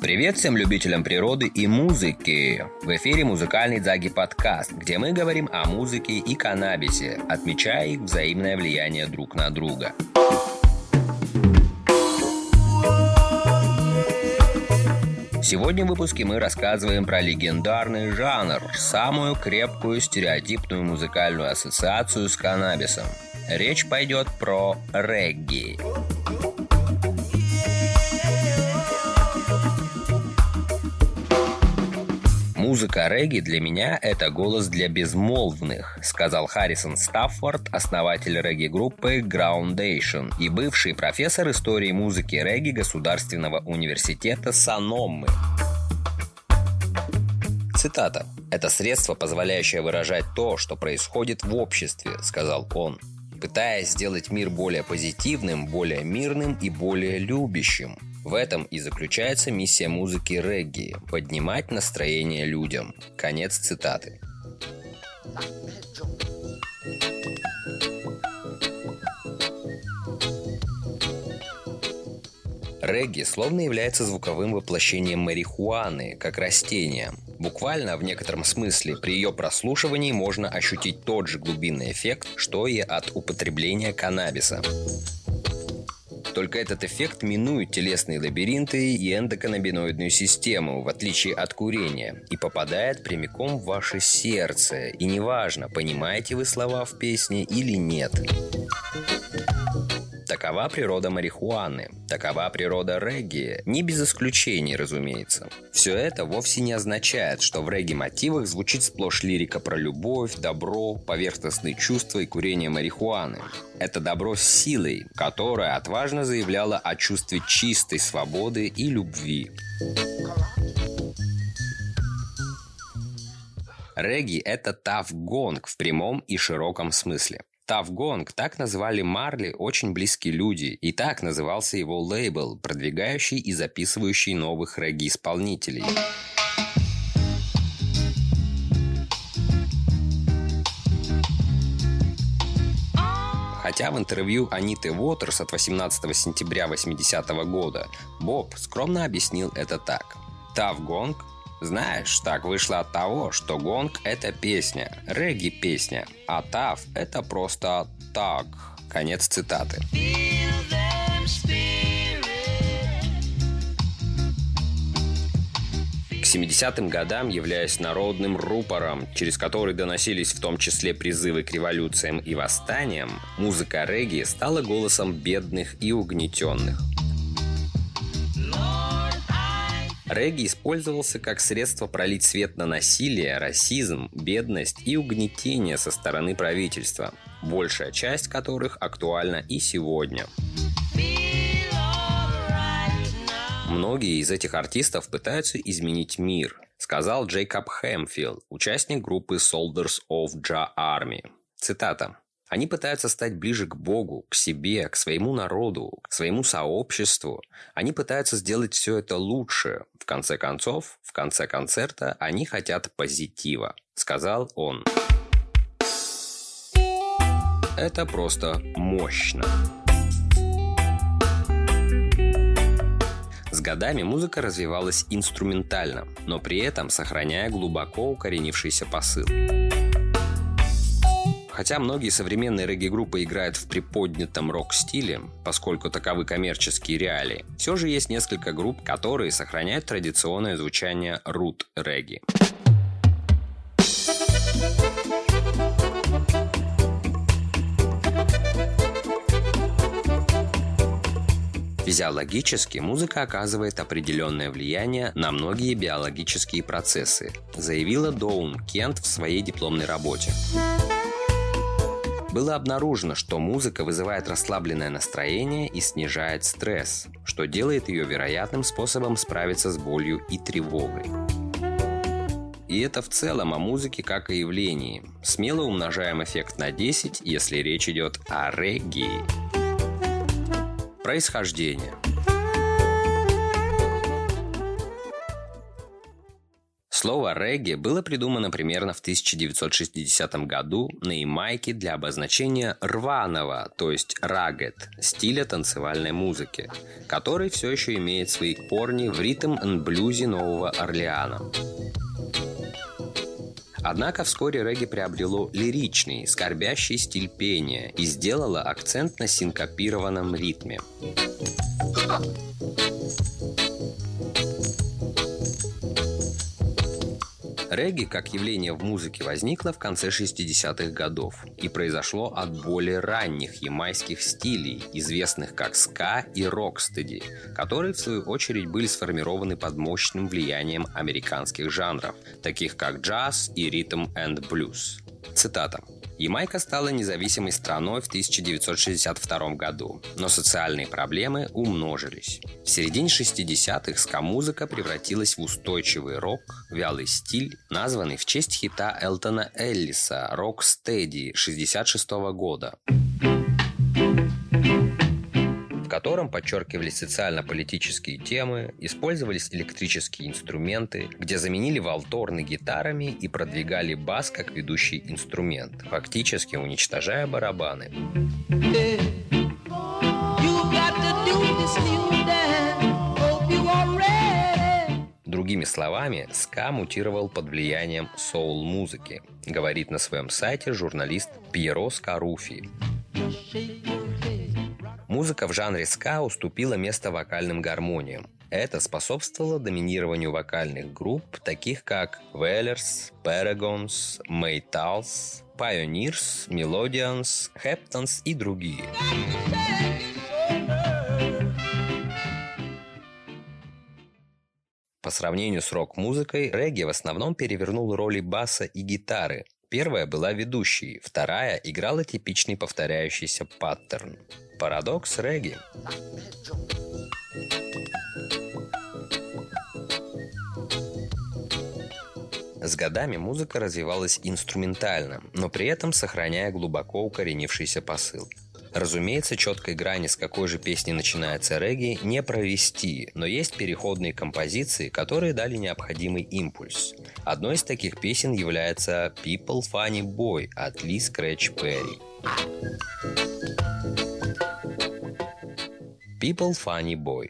Привет всем любителям природы и музыки! В эфире музыкальный Дзаги подкаст, где мы говорим о музыке и каннабисе, отмечая их взаимное влияние друг на друга. Сегодня в выпуске мы рассказываем про легендарный жанр, самую крепкую стереотипную музыкальную ассоциацию с каннабисом. Речь пойдет про регги. «Музыка регги для меня – это голос для безмолвных», сказал Харрисон Стаффорд, основатель регги-группы Groundation и бывший профессор истории музыки регги Государственного университета Саноммы. Цитата. «Это средство, позволяющее выражать то, что происходит в обществе», – сказал он пытаясь сделать мир более позитивным, более мирным и более любящим. В этом и заключается миссия музыки регги – поднимать настроение людям. Конец цитаты. Регги словно является звуковым воплощением марихуаны, как растения. Буквально, в некотором смысле, при ее прослушивании можно ощутить тот же глубинный эффект, что и от употребления каннабиса. Только этот эффект минует телесные лабиринты и эндоканнабиноидную систему, в отличие от курения, и попадает прямиком в ваше сердце. И неважно, понимаете вы слова в песне или нет. Такова природа марихуаны, такова природа регги, не без исключений, разумеется. Все это вовсе не означает, что в регги-мотивах звучит сплошь лирика про любовь, добро, поверхностные чувства и курение марихуаны. Это добро с силой, которая отважно заявляла о чувстве чистой свободы и любви. Регги – это таф-гонг в прямом и широком смысле. Тавгонг так назвали Марли очень близкие люди, и так назывался его лейбл, продвигающий и записывающий новых регги-исполнителей. Хотя в интервью Аниты Уотерс от 18 сентября 80 -го года Боб скромно объяснил это так. Тавгонг знаешь, так вышло от того, что гонг – это песня, регги-песня, а тав – это просто так. Конец цитаты. К 70-м годам, являясь народным рупором, через который доносились в том числе призывы к революциям и восстаниям, музыка регги стала голосом бедных и угнетенных – Регги использовался как средство пролить свет на насилие, расизм, бедность и угнетение со стороны правительства, большая часть которых актуальна и сегодня. Многие из этих артистов пытаются изменить мир, сказал Джейкоб Хэмфилд, участник группы Soldiers of Ja Army. Цитата. Они пытаются стать ближе к Богу, к себе, к своему народу, к своему сообществу. Они пытаются сделать все это лучше. В конце концов, в конце концерта они хотят позитива, сказал он. Это просто мощно. С годами музыка развивалась инструментально, но при этом сохраняя глубоко укоренившийся посыл. Хотя многие современные регги-группы играют в приподнятом рок-стиле, поскольку таковы коммерческие реалии, все же есть несколько групп, которые сохраняют традиционное звучание рут-регги. Физиологически музыка оказывает определенное влияние на многие биологические процессы, заявила Доун Кент в своей дипломной работе. Было обнаружено, что музыка вызывает расслабленное настроение и снижает стресс, что делает ее вероятным способом справиться с болью и тревогой. И это в целом о музыке как о явлении. Смело умножаем эффект на 10, если речь идет о регги. Происхождение – Слово «регги» было придумано примерно в 1960 году на Ямайке для обозначения рваного, то есть рагет, стиля танцевальной музыки, который все еще имеет свои корни в ритм-н-блюзе Нового Орлеана. Однако вскоре регги приобрело лиричный, скорбящий стиль пения и сделало акцент на синкопированном ритме. Регги как явление в музыке возникло в конце 60-х годов и произошло от более ранних ямайских стилей, известных как ска и рокстеди, которые в свою очередь были сформированы под мощным влиянием американских жанров, таких как джаз и ритм энд блюз. Цитата. Ямайка стала независимой страной в 1962 году, но социальные проблемы умножились. В середине 60-х ска-музыка превратилась в устойчивый рок, вялый стиль, названный в честь хита Элтона Эллиса «Рок Стеди» 66 года котором подчеркивались социально-политические темы, использовались электрические инструменты, где заменили валторны гитарами и продвигали бас как ведущий инструмент, фактически уничтожая барабаны. Другими словами, ска мутировал под влиянием соул-музыки, говорит на своем сайте журналист Пьеро Скаруфи. Музыка в жанре ска уступила место вокальным гармониям. Это способствовало доминированию вокальных групп, таких как Wailers, Paragons, Maytals, Pioneers, Melodians, Heptons и другие. По сравнению с рок-музыкой, регги в основном перевернул роли баса и гитары. Первая была ведущей, вторая играла типичный повторяющийся паттерн. Парадокс регги. С годами музыка развивалась инструментально, но при этом сохраняя глубоко укоренившийся посыл. Разумеется, четкой грани, с какой же песни начинается регги, не провести, но есть переходные композиции, которые дали необходимый импульс. Одной из таких песен является «People Funny Boy» от Ли Скретч Перри. People Funny Boy.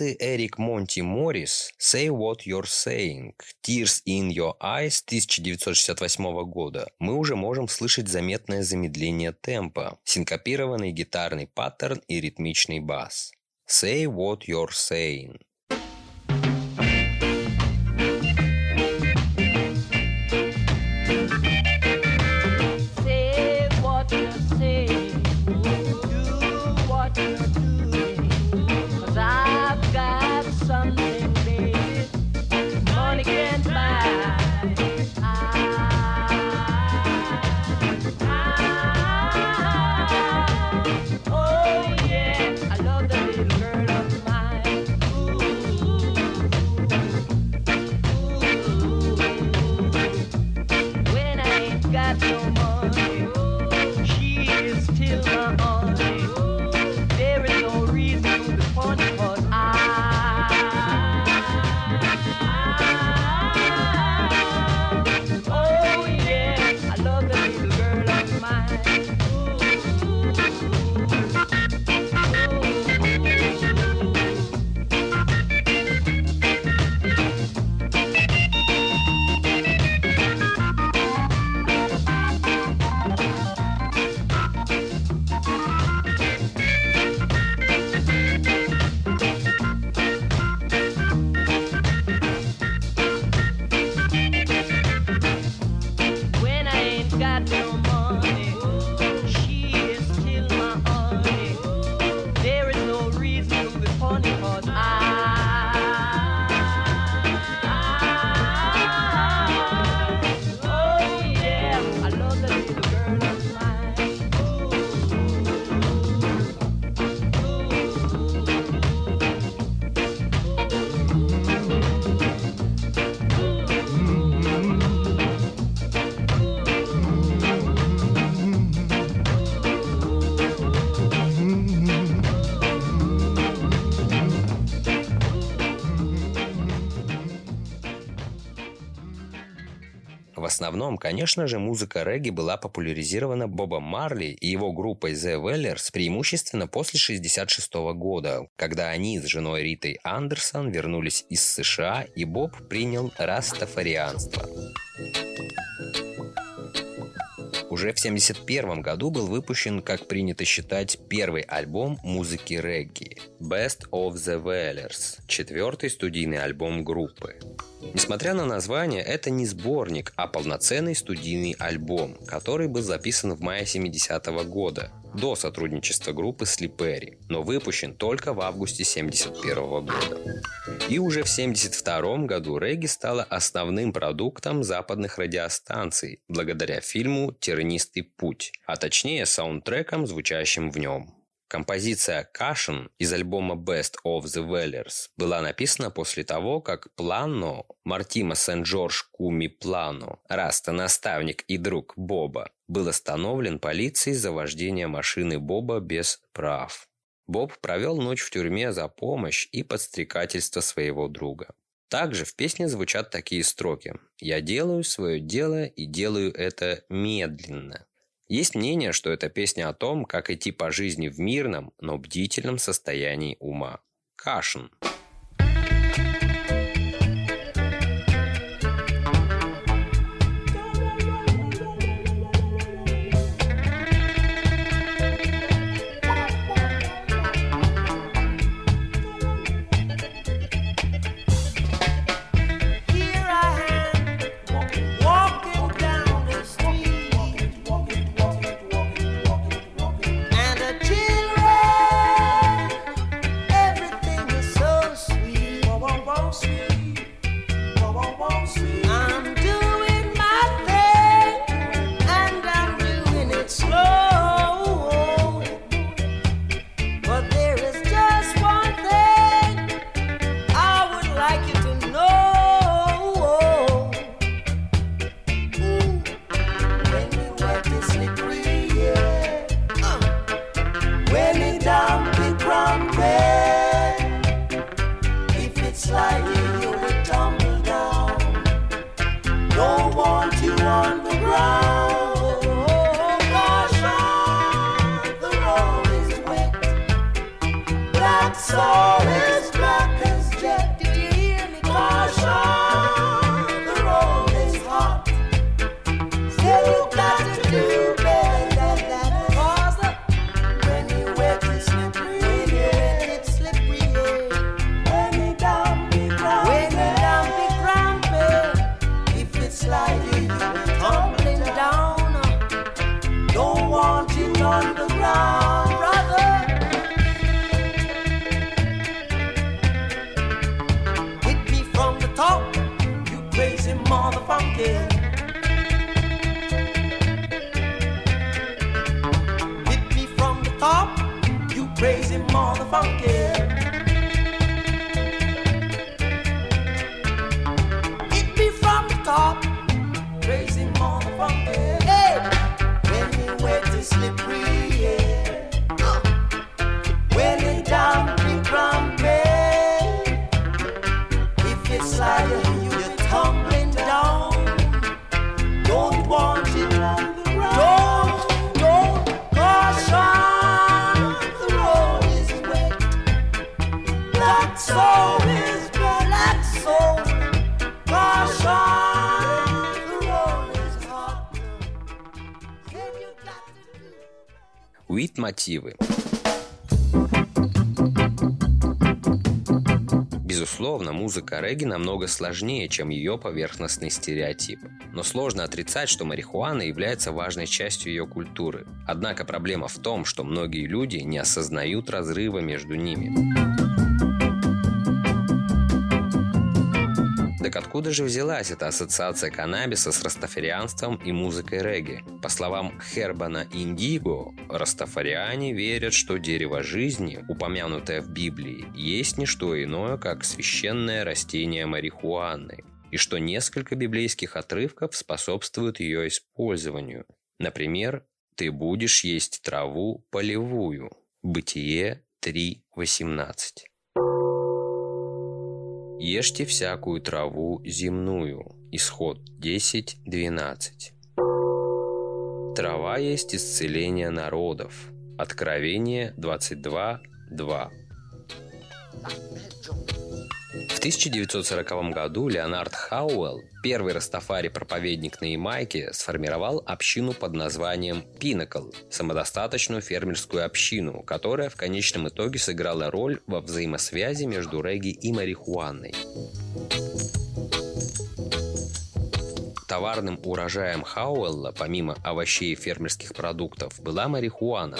Композиции Эрик Монти Моррис «Say What You're Saying» «Tears in Your Eyes» 1968 года мы уже можем слышать заметное замедление темпа, синкопированный гитарный паттерн и ритмичный бас. «Say What You're Saying» основном, конечно же, музыка регги была популяризирована Бобом Марли и его группой The Wellers преимущественно после 1966 года, когда они с женой Ритой Андерсон вернулись из США и Боб принял растафарианство. Уже в 1971 году был выпущен, как принято считать, первый альбом музыки регги «Best of the Wellers», четвертый студийный альбом группы. Несмотря на название, это не сборник, а полноценный студийный альбом, который был записан в мае 70 -го года, до сотрудничества группы с Ли Перри, но выпущен только в августе 71 -го года. И уже в 72 году регги стала основным продуктом западных радиостанций, благодаря фильму «Тернистый путь», а точнее саундтрекам, звучащим в нем. Композиция «Caution» из альбома Best of the Wailers была написана после того, как Планно, Мортимо Сент-Джордж Куми Планно, Раста наставник и друг Боба, был остановлен полицией за вождение машины Боба без прав. Боб провел ночь в тюрьме за помощь и подстрекательство своего друга. Также в песне звучат такие строки «Я делаю свое дело и делаю это медленно». Есть мнение, что это песня о том, как идти по жизни в мирном, но бдительном состоянии ума. Кашин. Do. Уит-мотивы. Безусловно, музыка регги намного сложнее, чем ее поверхностный стереотип. Но сложно отрицать, что марихуана является важной частью ее культуры. Однако проблема в том, что многие люди не осознают разрыва между ними. Откуда же взялась эта ассоциация каннабиса с растафарианством и музыкой регги? По словам Хербана Индиго, растафариане верят, что дерево жизни, упомянутое в Библии, есть не что иное, как священное растение марихуаны, и что несколько библейских отрывков способствуют ее использованию. Например, «Ты будешь есть траву полевую» Бытие 3.18 Ешьте всякую траву земную. Исход 10.12. Трава есть исцеление народов. Откровение 22.2. В 1940 году Леонард Хауэлл, первый растафари-проповедник на Ямайке, сформировал общину под названием Pinnacle – самодостаточную фермерскую общину, которая в конечном итоге сыграла роль во взаимосвязи между регги и марихуаной. Товарным урожаем Хауэлла, помимо овощей и фермерских продуктов, была марихуана.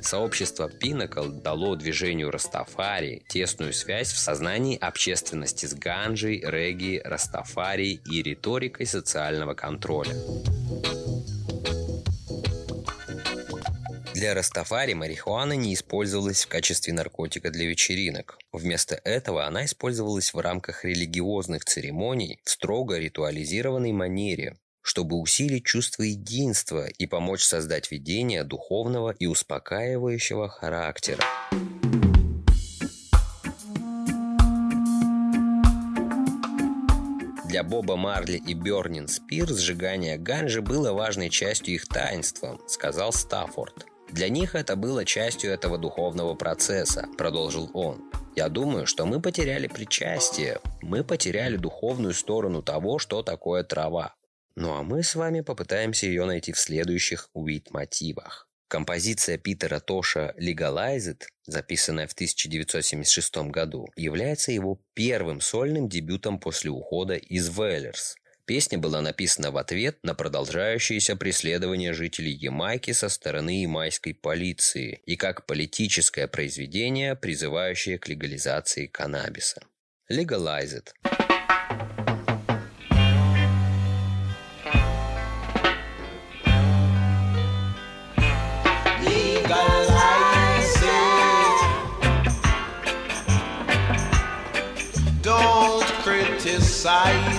Сообщество Pinnacle дало движению Растафари тесную связь в сознании общественности с ганджей, регги, Растафари и риторикой социального контроля. Для Растафари марихуана не использовалась в качестве наркотика для вечеринок. Вместо этого она использовалась в рамках религиозных церемоний в строго ритуализированной манере, чтобы усилить чувство единства и помочь создать видение духовного и успокаивающего характера. Для Боба Марли и Бернин Спир сжигание ганжи было важной частью их таинства, сказал Стаффорд. Для них это было частью этого духовного процесса, продолжил он. Я думаю, что мы потеряли причастие, мы потеряли духовную сторону того, что такое трава. Ну а мы с вами попытаемся ее найти в следующих уит-мотивах. Композиция Питера Тоша «Legalize It», записанная в 1976 году, является его первым сольным дебютом после ухода из Вэллерс. Песня была написана в ответ на продолжающееся преследование жителей Ямайки со стороны ямайской полиции и как политическое произведение, призывающее к легализации каннабиса. Legalize It. Legalize it. Don't criticize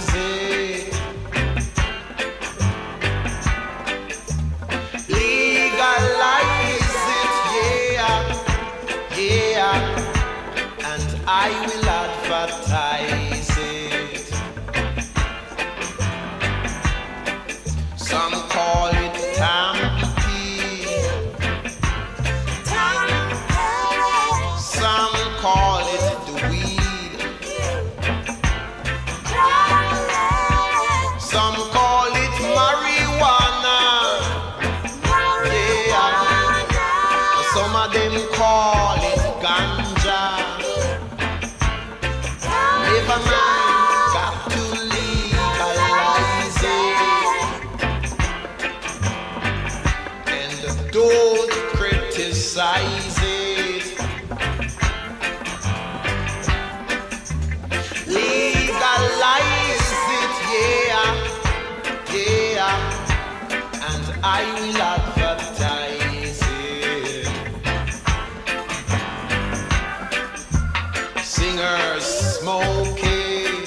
smoking,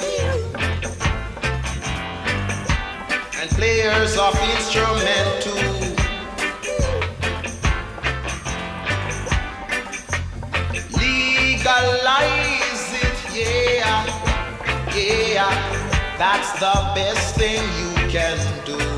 and players of instrument too. Legalize it, yeah, yeah. That's the best thing you can do.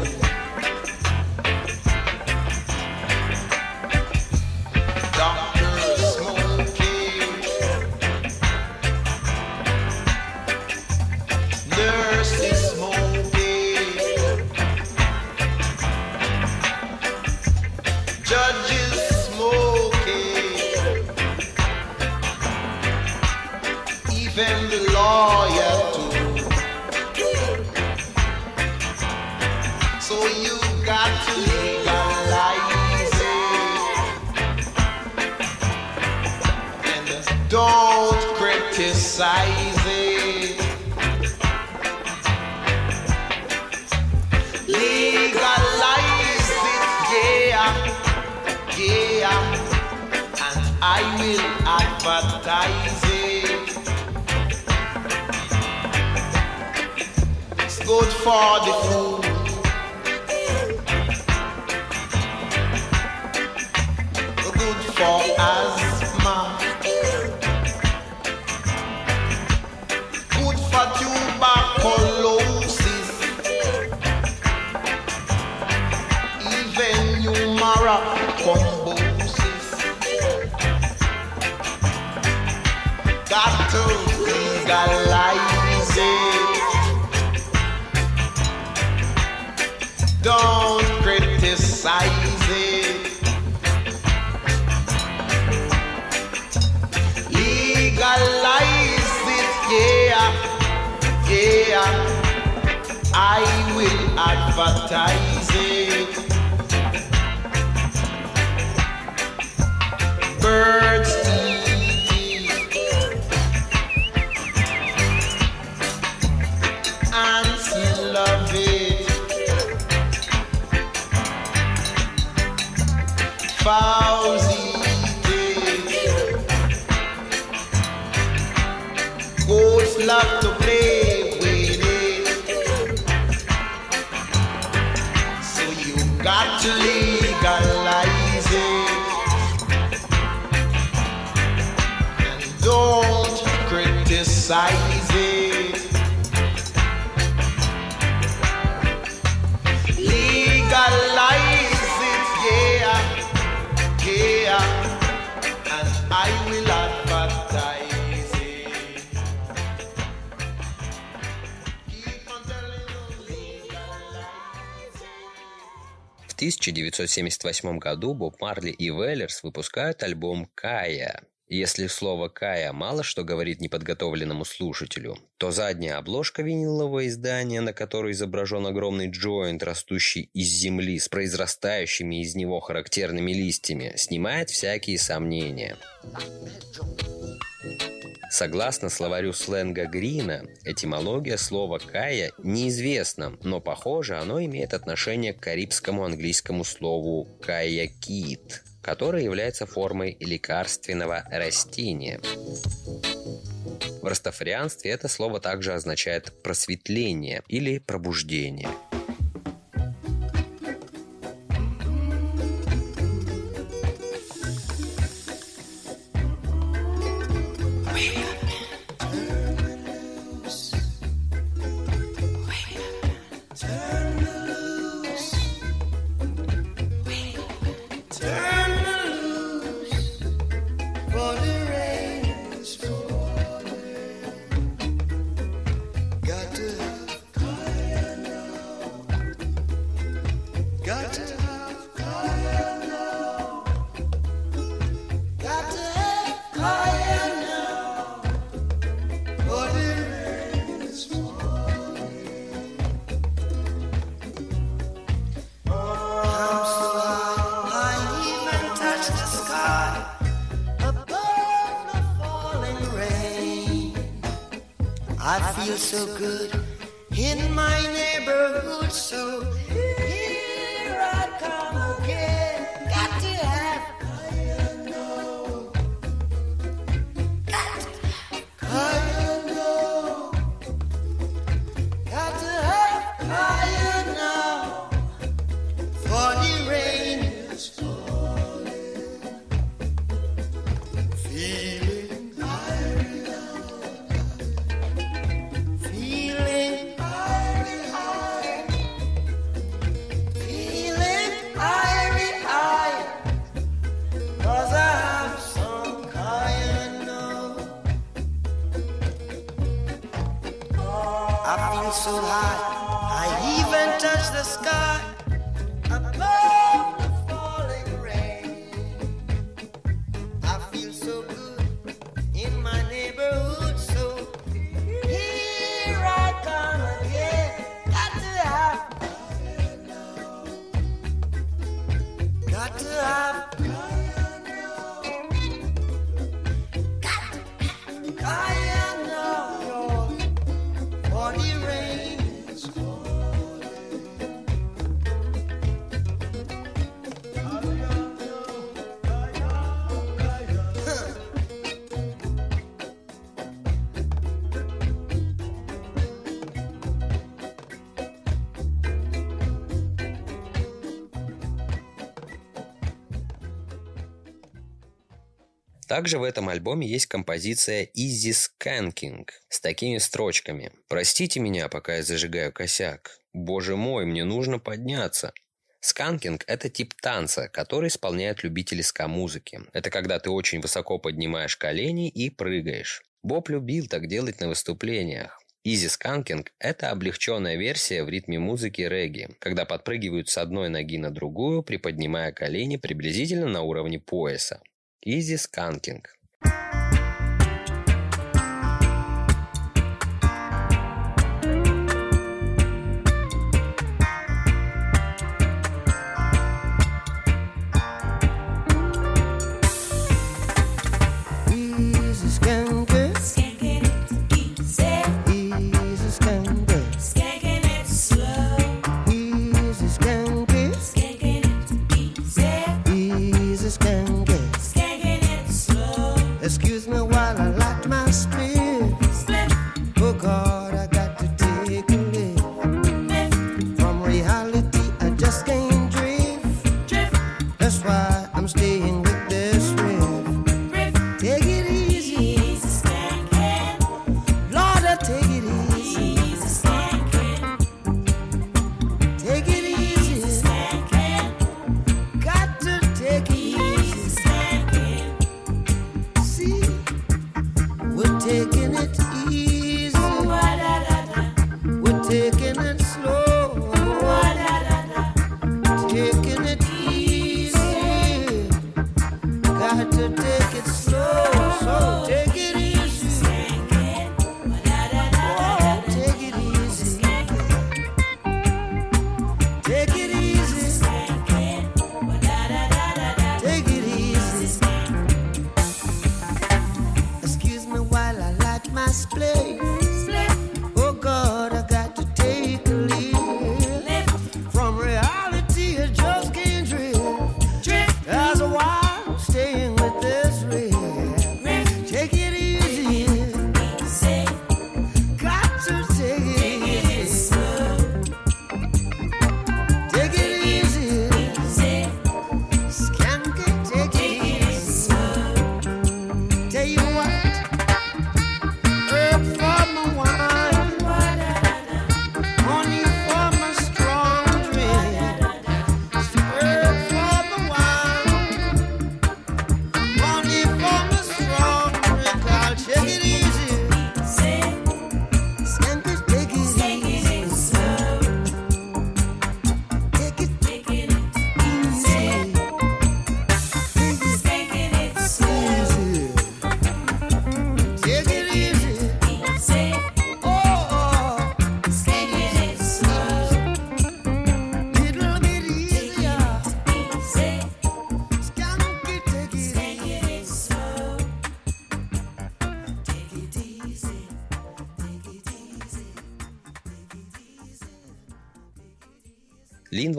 For the Isaac. Birds Ants love it. Foul it. Legalize it, yeah, yeah. And I will advertise it. В 1978 году Боб Марли и Веллерс выпускают альбом «Кая». Если слово «Кая» мало что говорит неподготовленному слушателю, то задняя обложка винилового издания, на которой изображен огромный джойнт, растущий из земли с произрастающими из него характерными листьями, снимает всякие сомнения. Согласно словарю сленга Грина, этимология слова «кая» неизвестна, но, похоже, оно имеет отношение к карибскому английскому слову «каякит», которое является формой лекарственного растения. В растафарианстве это слово также означает «просветление» или «пробуждение». I feel so good in my neighborhood, so Также в этом альбоме есть композиция Easy Skanking с такими строчками. «Простите меня, пока я зажигаю косяк. Боже мой, мне нужно подняться». Сканкинг – это тип танца, который исполняют любители ска-музыки. Это когда ты очень высоко поднимаешь колени и прыгаешь. Боб любил так делать на выступлениях. Easy Skanking – это облегченная версия в ритме музыки регги, когда подпрыгивают с одной ноги на другую, приподнимая колени приблизительно на уровне пояса. Easy Skanking.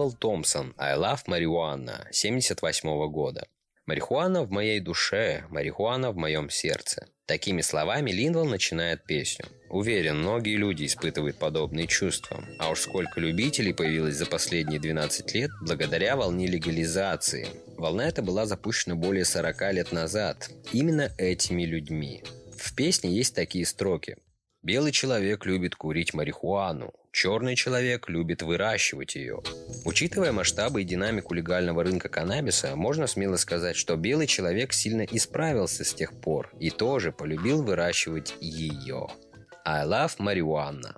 Линвал Томпсон «I love marijuana» 78 года. «Марихуана в моей душе, марихуана в моем сердце». Такими словами Линвал начинает песню. Уверен, многие люди испытывают подобные чувства. А уж сколько любителей появилось за последние 12 лет благодаря волне легализации. Волна эта была запущена более 40 лет назад. Именно этими людьми. В песне есть такие строки. Белый человек любит курить марихуану, черный человек любит выращивать ее. Учитывая масштабы и динамику легального рынка каннабиса, можно смело сказать, что белый человек сильно исправился с тех пор и тоже полюбил выращивать ее. I love marijuana.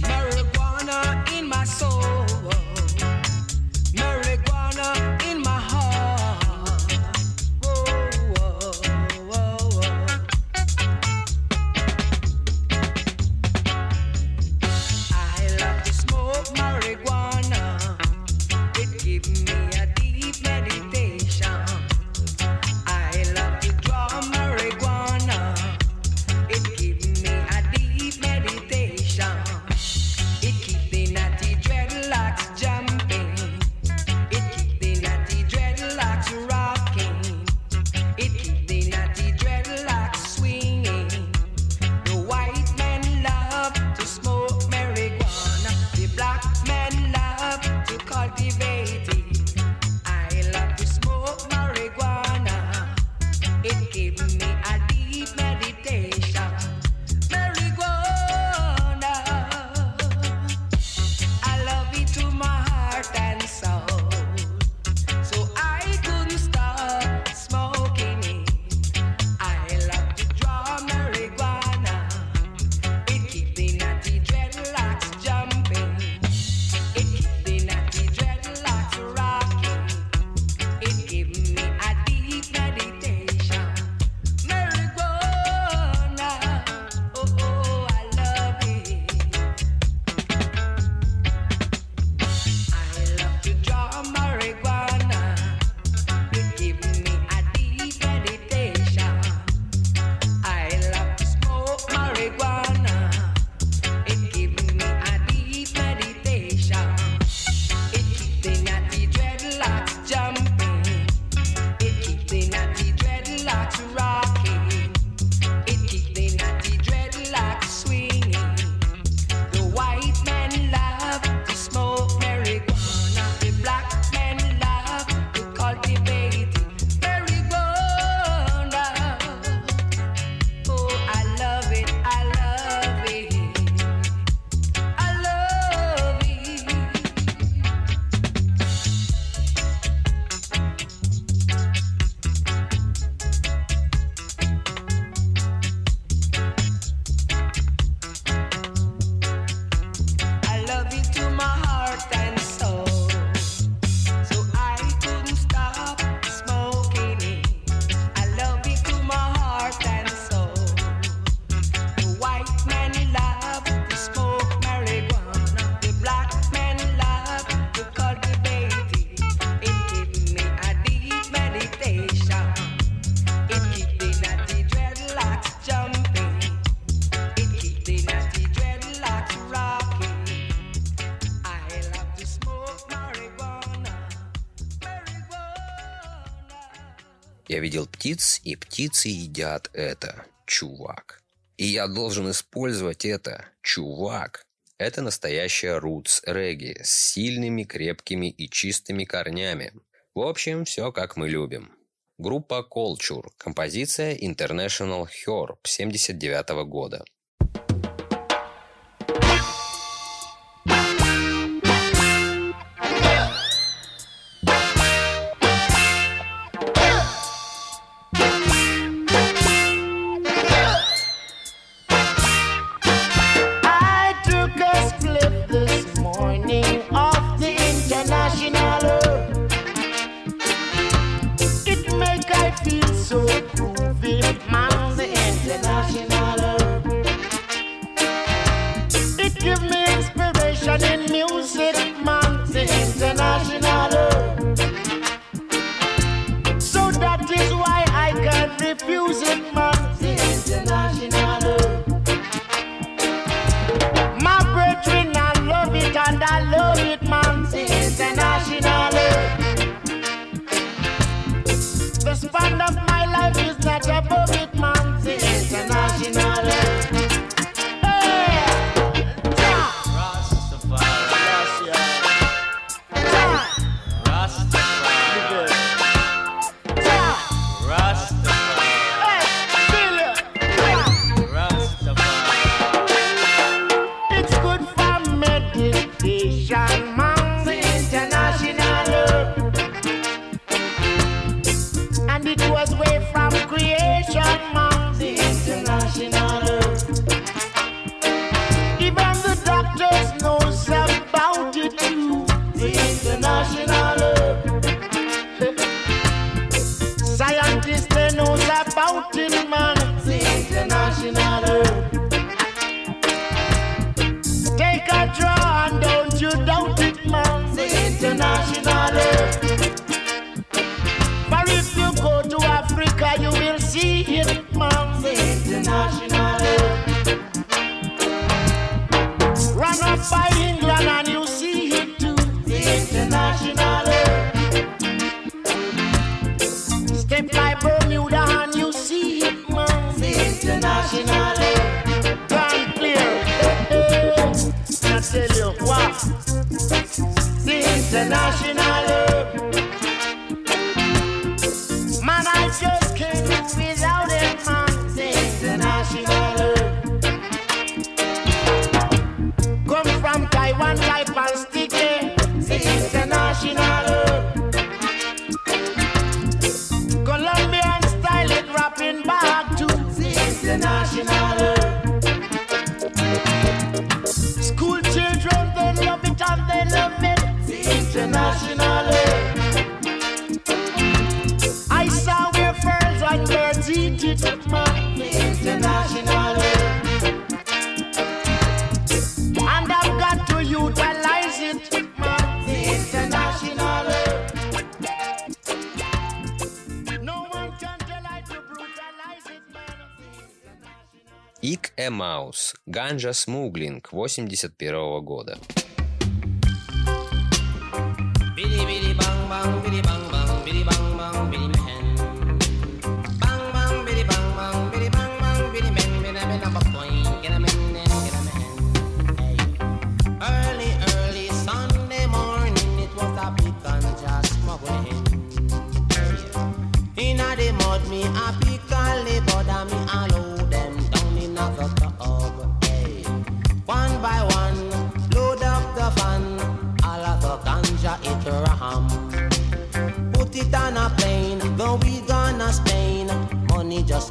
Marijuana, in my soul. птиц, и птицы едят это, чувак. И я должен использовать это, чувак. Это настоящая рутс регги с сильными, крепкими и чистыми корнями. В общем, все как мы любим. Группа Culture. Композиция International Herb 79 -го года. Ганджа Смуглинг 81 года.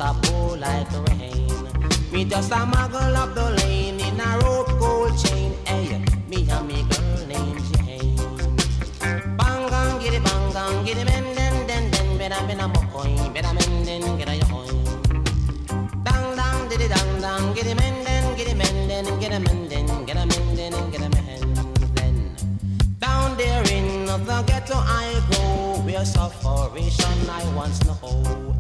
a pour like rain. Me just a muggle up the lane in a rope gold chain. Hey, me and me girl named Jane. Bang gang, giddy bang gang, giddy ben den den den, beda beda mokoin, beda ben den, giddy yoin. Dang dang, diddy dang dang, giddy men den, giddy men den, giddy men den, giddy men den, giddy men den. Down there in the ghetto I go, where sufferation I once know.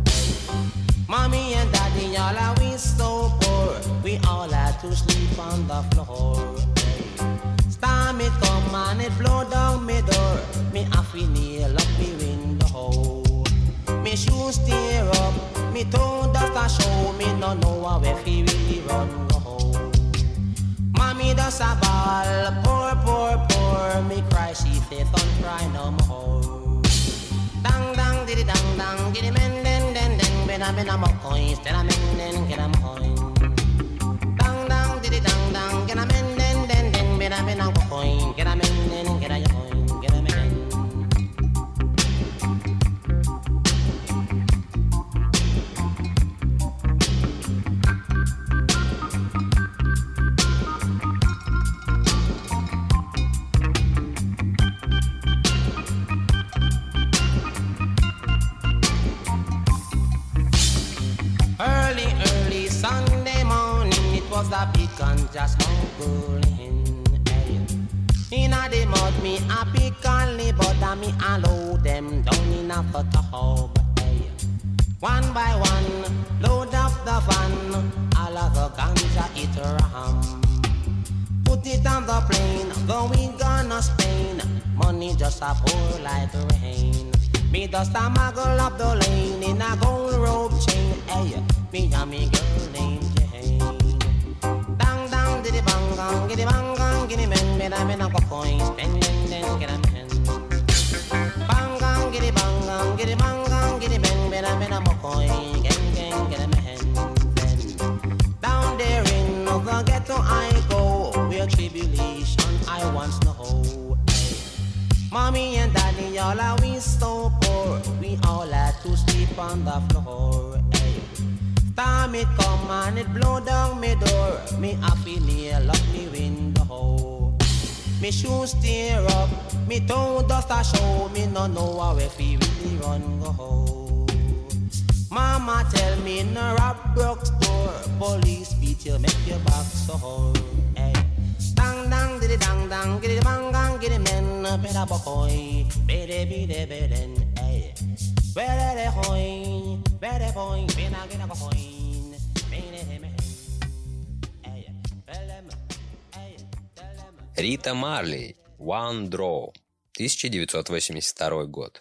Mommy and daddy all are we so poor, we all had to sleep on the floor. Storm it come and it blow down me door, me have to nail up me window. Me shoes tear up, me toe dust a show, me no know how if he run go. Mommy does a ball, poor, poor, poor, me cry, she faith on cry no more. Dang, dang, diddy, dang, dang, giddy, men, Get a min, I'm a coin, still a min, then get a. just smuggling. Hey. Inna the mud, me a pick and the butter, me a load them down in a. Hey. One by one, load up the van, all of the ganja it ram. Put it on the plane, going gonna Spain. Money just a pour like rain. Me just a muggle up the lane in a gold rope chain. Hey, me and me girl named gang, giddy bang gang, giddy men, men a men a go coin, spend den get a men. Bang gang, giddy bang gang, giddy bang gang, giddy men, men a men a mo coin, get a men. Down there in the ghetto I go, where tribulation I once know. Mommy and daddy, all are we so poor. We all had to sleep on the floor. Hey. Storm it come and it blow down me door. Me happy nail up me window. Me shoes tear up, me toe dust a show. Me no know how if he really run go. Mama tell me no rob broke store. Police beat you, make your back sore. Hey. Dang dang diddy dang dang, giddy bang gang, giddy men, better boy, bede bede beden, hey. Bede de hoin, bede boy, bena gena go hoin, Рита Марли, One Draw, 1982 год.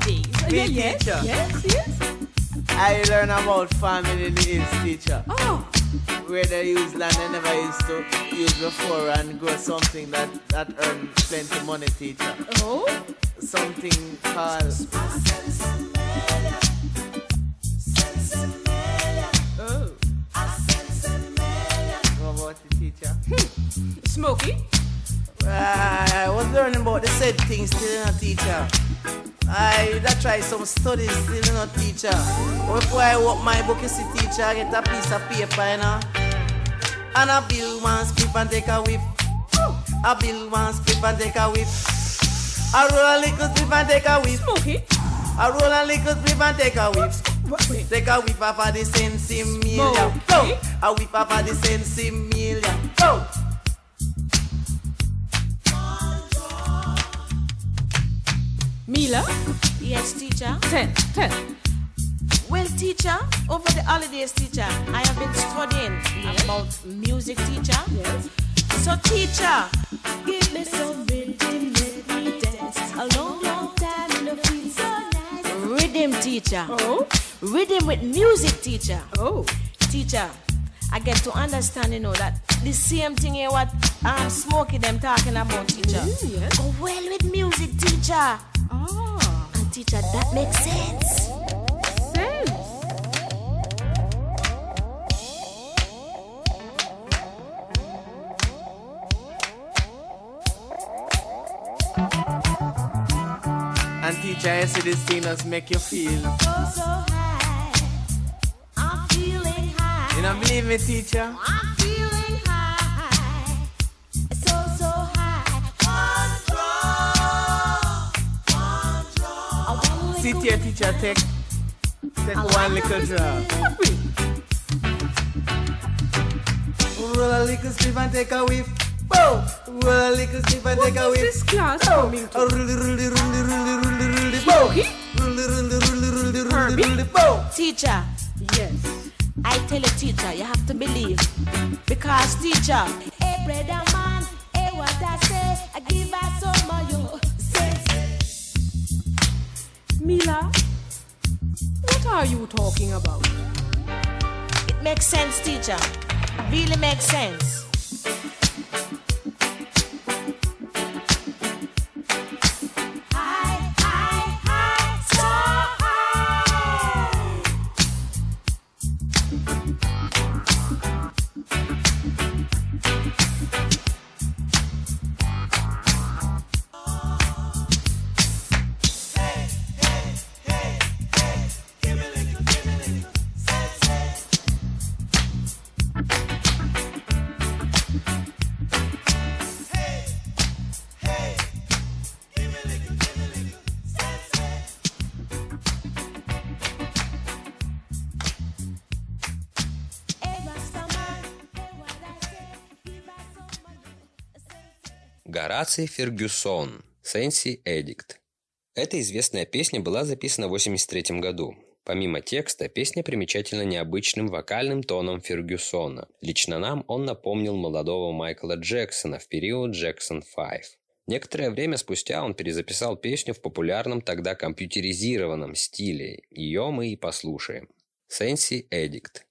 holidays. Me yes, teacher. Yes, yes. I learn about farming in the teacher. Oh. Where they use land they never used to use before and grow something that, that earns plenty money, teacher. Oh. Something called some studies, still you know, teacher. Before I walk my book, you see, teacher, I get a piece of paper, you know. And I build one skip and take a whip. I build one skip and take a whip. I roll a little skip and take a whip. Smokey. I roll a little skip and take a whip. Take a whip off of the sensimilla. Go. A whip off of the sensimilla. Go. Mila? Yes, teacher. Ten, ten. Well, teacher, over the holidays, teacher, I have been studying yes. about music, teacher. Yes. So, teacher, give me some rhythm, let me dance. A long, long time in the field, so nice. Rhythm, teacher. Oh. Rhythm with music, teacher. Oh. Teacher, I get to understand, you know, that the same thing here what um, I'm smoking them talking about, teacher. Mm, yes. Go well with music, teacher. Oh. Teacher, that makes sense. Sense. And teacher, you see this thing does make you feel. So, so high. I'm feeling high. You don't believe me, teacher? Sit here, teacher, take, take one little drop. Roll a little spliff and take a whiff. Boom! Roll a little spliff and What take a is whiff. this class Boom! coming to? Boom! Rully, boom! Teacher, Yes. I tell you, teacher, you have to believe. Because, teacher, hey, brother man, hey, what I say, I give us some of Mila, what are you talking about? It makes sense, teacher. Really makes sense. Гораций Фергюсон, Сенси Эдикт. Эта известная песня была записана в 1983 году. Помимо текста, песня примечательна необычным вокальным тоном Фергюсона. Лично нам он напомнил молодого Майкла Джексона в период Джексон 5. Некоторое время спустя он перезаписал песню в популярном тогда компьютеризированном стиле. Ее мы и послушаем. Сенси Эдикт.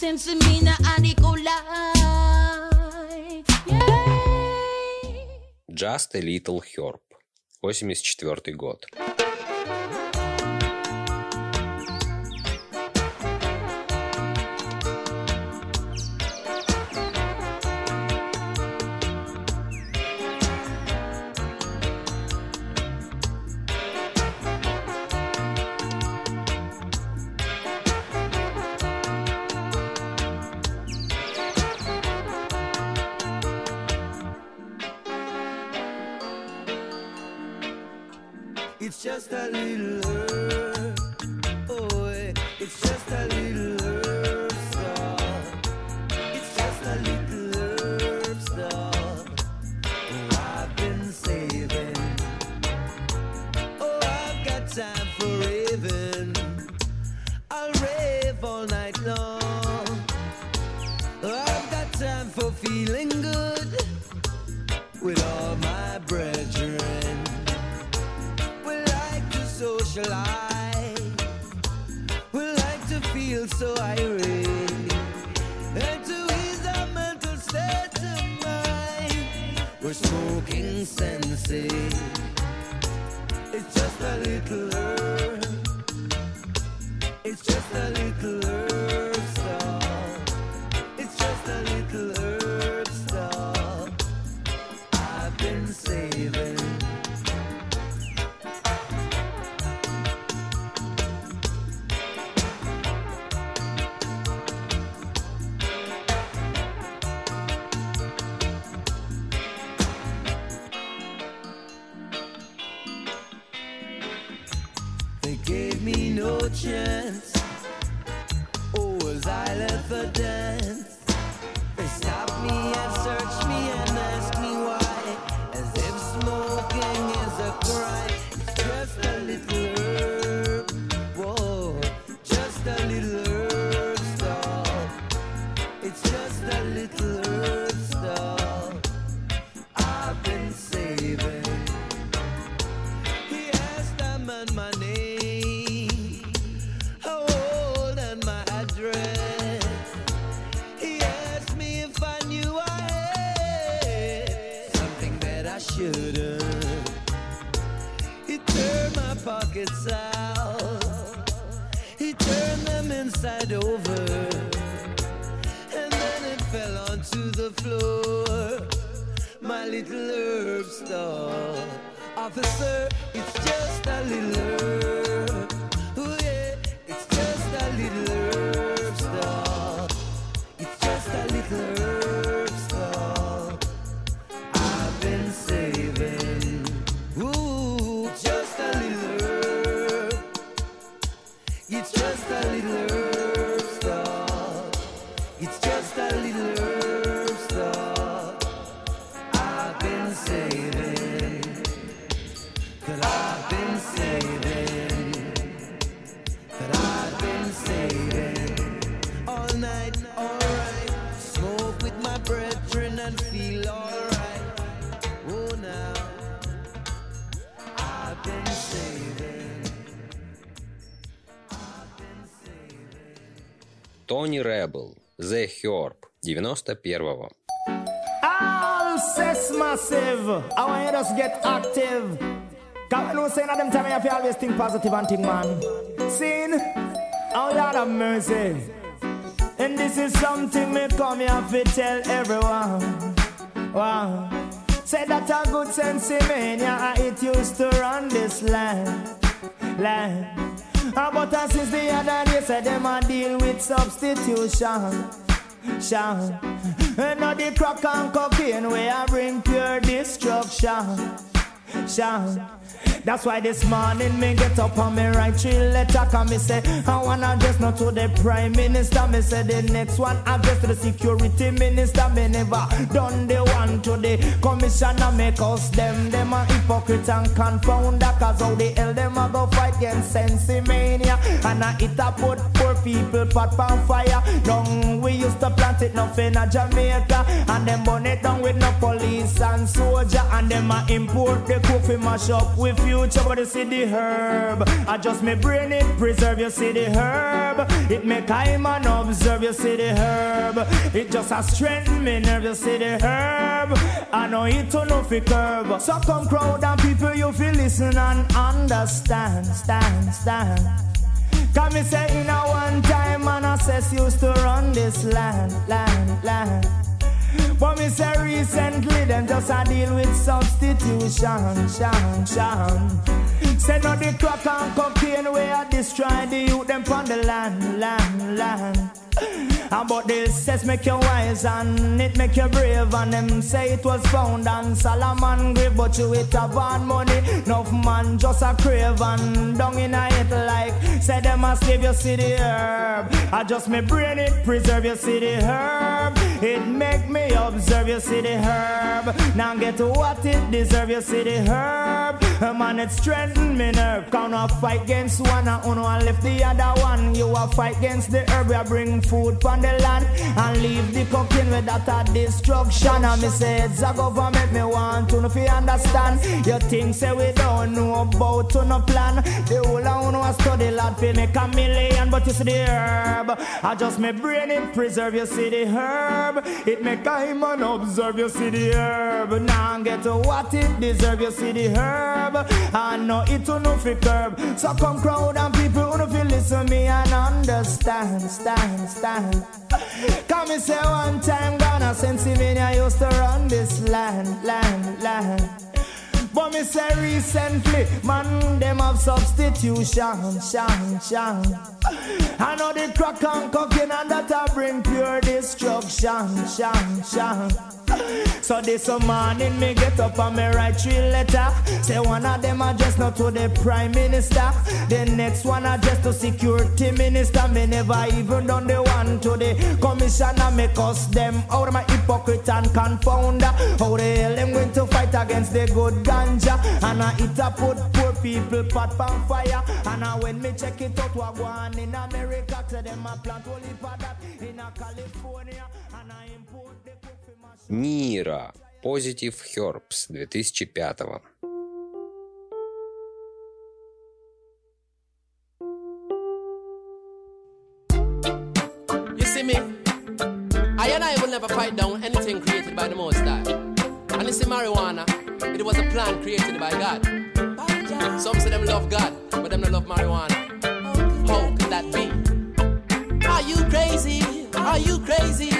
Сенсемина, а Николай. Just a Little Herb, 84 год. Johnny Rebel, The Herb, 91-го. All says massive, our haters get active. Come and listen to them time if you always think positive and think man. Sin, oh Lord of mercy. And this is something me come here to tell everyone. Wow. Say that a good sense in me, yeah, it used to run this land, land. Ah, But uh, since the other day, said them a deal with substitution. Sean. And now the crack and cocaine where I bring pure destruction. Sean. That's why this morning me get up on me write three letter Cause me say I wanna address not to the prime minister. Me say the next one address to the security minister. Me never done the one to the commissioner. Make us them, them a hypocrite and confounder Cause how the hell them a go fight against sensimania And I it a put people pot on fire. Down we used to plant it nothing in Jamaica. And them burn it down with no police and soldier. And them a import the coffee mash up with future But you see the herb. I just me brain it preserve you see the herb. It make I man observe you see the herb. It just a strengthen me nerve you see the herb. I know it to no fi curb. So come crowd and people you feel listen and understand Stand, stand Come me say in a one time man assess used to run this land, land, land. But me say recently them just a deal with substitution, shan, shan. Say no the crack and cocaine where I destroy the youth them from the land, land, land. And but this says make you wise and it make you brave. And them say it was found on Solomon grave but you it have on money. Enough man just a crave and down in a it like say them a slave you see the herb. I just me brain it preserve you see the herb. It make me observe you see the herb. Now get what it deserve you see the herb. Man it strengthen me nerve. Count a fight against one and uno and left the other one you a fight against the herb. You bring food from the land and leave the cooking with that a destruction. And me say it's a government me want to know if you understand. You think say we don't know about to no plan. The whole of uno a study lad fi make a million but you see the herb. I just me brain it preserve you see the herb. It make a man observe you see the herb. Now get to what it deserve you see the herb. I know it to no fi curb. So come crowd and people who fi listen me and understand stand stand Come me say one time Ghana Pennsylvania used to run this land land land but me say recently, man, them have substitution, shan, shan. I know the crack and cocaine and that a bring pure destruction, shan, shan. So this morning me get up and me write three letter. Say one of them address not to the prime minister. The next one address to security minister. Me never even done the one to the Me cuss them out of my hypocrite and confounder. How the hell them going to fight against the good ganja? And I it a put poor people pot on fire. And I when me check it out, what go on in America. Say them a plant only for that in a California. And I import the coffee machine. Мира. Positive Herbs 2005 You Never fight down anything created by the Most High. And you see marijuana, it was a plant created by God. Some say them love God, but them don't love marijuana. How can that be? Are you crazy? Are you crazy?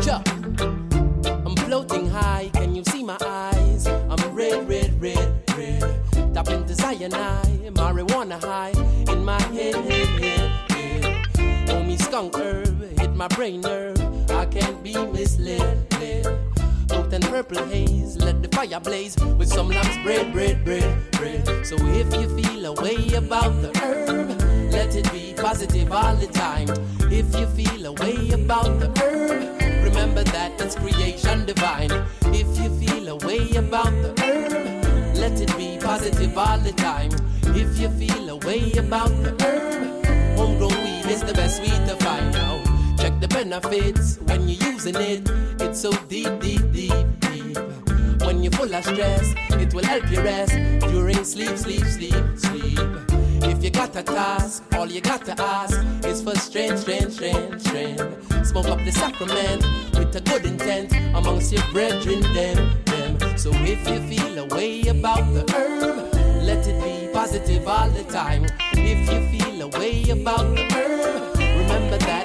Chuck, I'm floating high, can you see my eyes? I'm red, red, red, red. Tap into cyanide, marijuana high in my head. Homie skunk herb my brain nerve. I can't be misled. led. Out and purple haze, let the fire blaze with some lamb's bread, bread, bread, bread. So if you feel a way about the herb, let it be positive all the time. If you feel a way about the herb, remember that it's creation divine. If you feel a way about the herb, let it be positive all the time. If you feel a way about the herb, homegrown weed is the best weed to find out. Check the benefits when you're using it. It's so deep, deep, deep, deep. When you're full of stress, it will help you rest during sleep, sleep, sleep, sleep. If you got a task, all you got to ask is for strength, strength, strength, strength. Smoke up the sacrament with a good intent amongst your brethren, them, them. So if you feel a way about the herb, let it be positive all the time. If you feel a way about the herb, remember that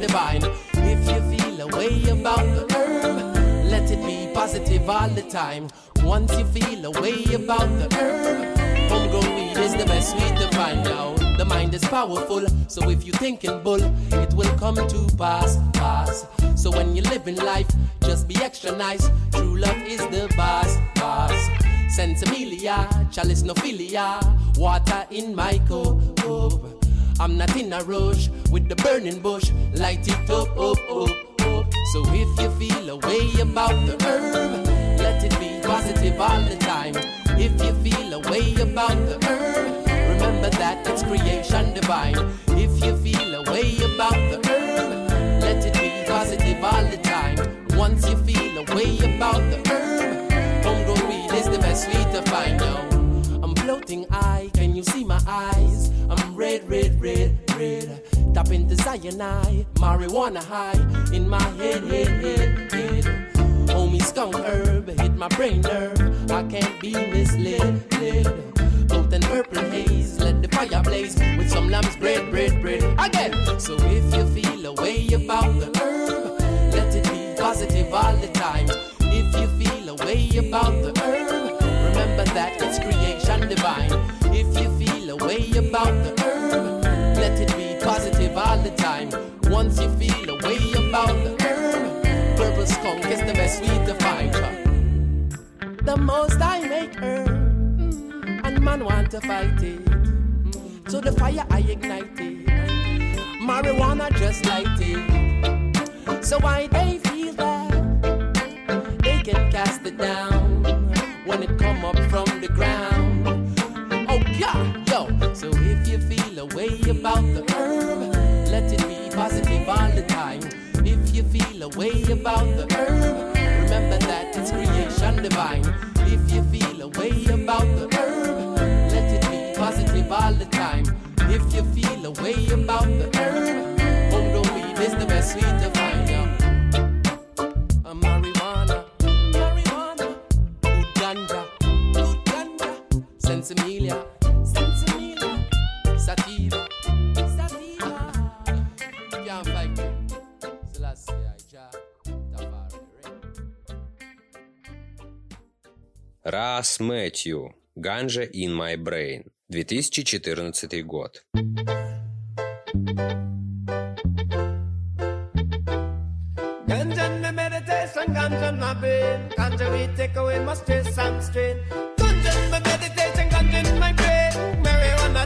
divine. If you feel a way about the herb, let it be positive all the time. Once you feel a way about the herb, homegrown weed is the best way to find out. The mind is powerful, so if you thinking bull, it will come to pass, pass. So when you're living life, just be extra nice. True love is the boss, boss. Sensimilia, chalice no philia, water in my cup. I'm not in a rush with the burning bush, light it up, up, up, up. So if you feel a way about the herb, let it be positive all the time. If you feel a way about the herb, remember that it's creation divine. If you feel a way about the herb, let it be positive all the time. Once you feel a way about the herb, homegrown weed is the best way to find out. I'm high, can you see my eyes? I'm red, red, red, red. Tap into cyanide, marijuana high in my head, head, head, head. Homie skunk herb hit my brain nerve. I can't be misled, led. Both in purple haze, let the fire blaze with some lamb's bread, bread, bread. Again. So if you feel a way about the herb, let it be positive all the time. If you feel a way about the herb, remember that it's creation divine. If you feel a way about the herb, let it be positive all the time. Once you feel a way about the herb, purple skunk is the best way to find. The most I make herb, mm, and man want to fight it. So the fire I ignite it, marijuana just light it. So why they feel that they can cast it down when it come up from the ground. Oh yeah, yo. So if you feel a way about the herb, let it be positive all the time. If you feel a way about the herb, remember that it's creation divine. If you feel a way about the herb, let it be positive all the time. If you feel a way about the herb, homegrown weed is the best way to find sensimilia, sensimilia, sativa, sativa. Can't fight it. Selassie, Jah, Tafari? Рас Мэтью. Ганжа in my brain. 2014 год. Ganja in my meditation, ganja in my brain. Ganja we take away my stress and strain. Ganja in my meditation,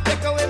take away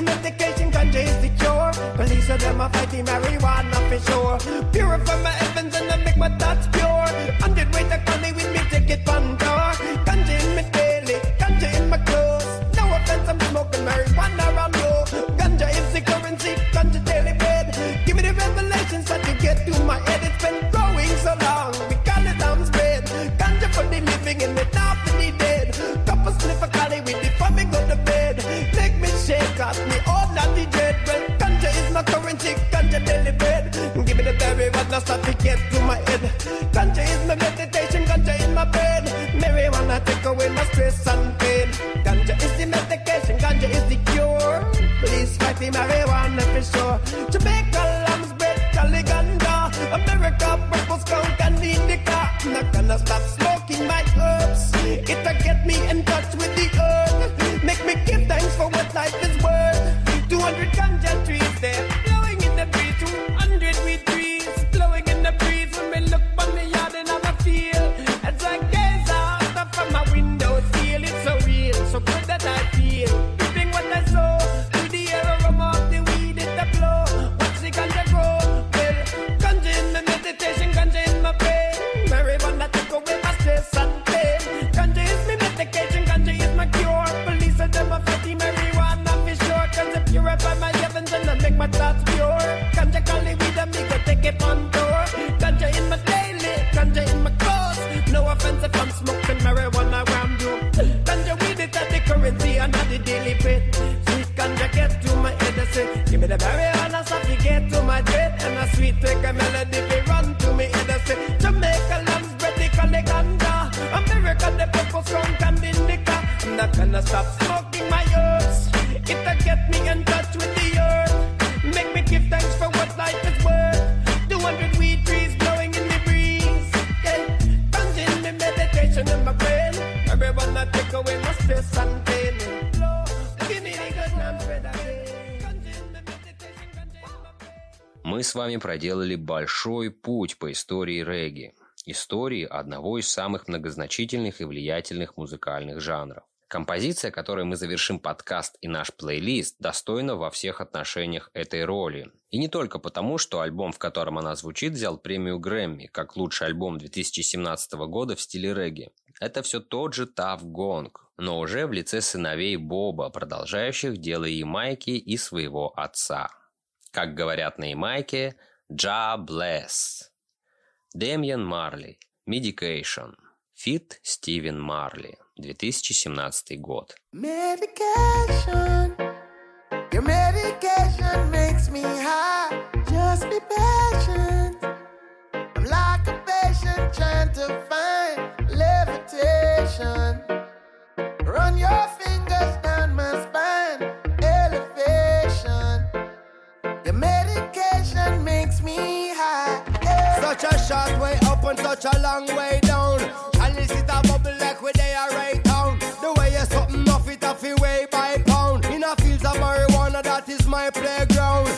medication, ganja is the cure. Police of them are fighting marijuana for sure. С вами проделали большой путь по истории регги. Истории одного из самых многозначительных и влиятельных музыкальных жанров. Композиция, которой мы завершим подкаст и наш плейлист, достойна во всех отношениях этой роли. И не только потому, что альбом, в котором она звучит, взял премию Грэмми, как лучший альбом 2017 года в стиле регги. Это все тот же Тав Гонг, но уже в лице сыновей Боба, продолжающих дело Ямайки и своего отца. Как говорят на Ямайке, «Джа bless». Демьян Марли, Medication, Фит Стивен Марли, 2017 год. Medication. Your medication makes me high. Just be patient. I'm like a patient trying to find levitation. Short way up and such a long way down. This is a bubble like where they are right down. The way you something off it off it way by pound. In a fields of marijuana, that is my playground.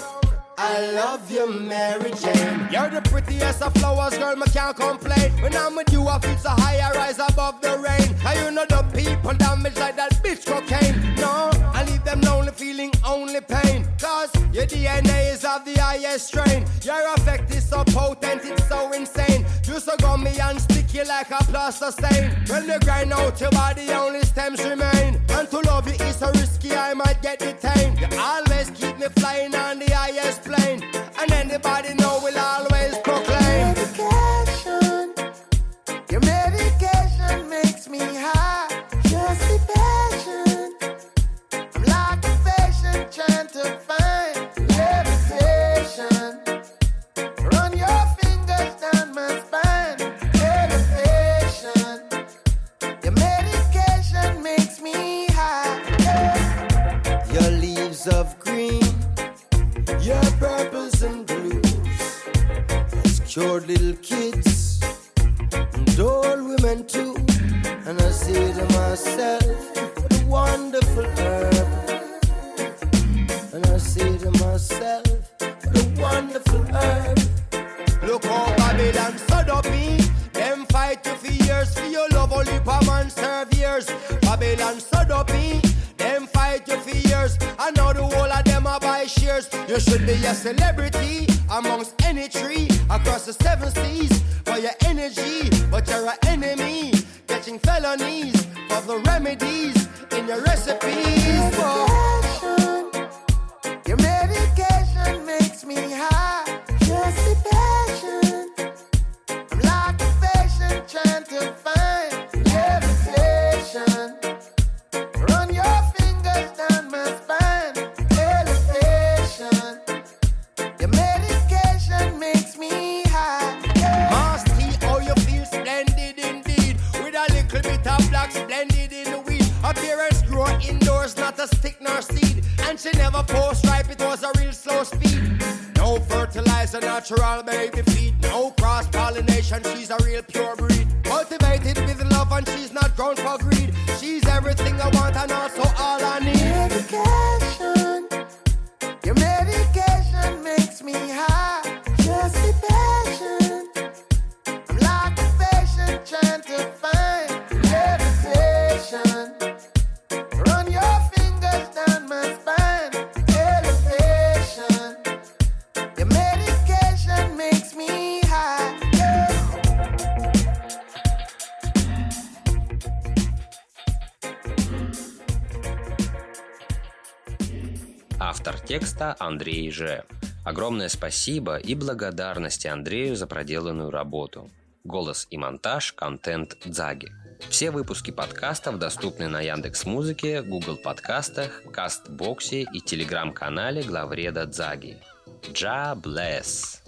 I love you, Mary Jane. You're the prettiest of flowers, girl, me can't complain. When I'm with you, I feel so high, I rise above the rain. And you know the people damage like that bitch cocaine. No, I leave them lonely, feeling only pain. Cause your DNA is of the highest strain. Your effect is so potent, it's so insane. You so gummy and sticky like a plaster stain. When you grind out your body, only stems remain. And to love you is so risky, I might get detained. You always keep me flying on the highest plane. And anybody know will always proclaim. Medication. Your medication makes me high. Has cured little kids and old women too. And I say to myself, what a wonderful herb. And I say to myself, what a wonderful herb. You should be a celebrity amongst any tree across the seven seas for your energy. But you're an enemy, catching felonies for the remedies in your recipes. Андрей Ж. Огромное спасибо и благодарности Андрею за проделанную работу. Голос и монтаж, контент Дзаги. Все выпуски подкастов доступны на Яндекс Музыке, Google подкастах, Кастбоксе и телеграм-канале главреда Дзаги. Джа Блесс.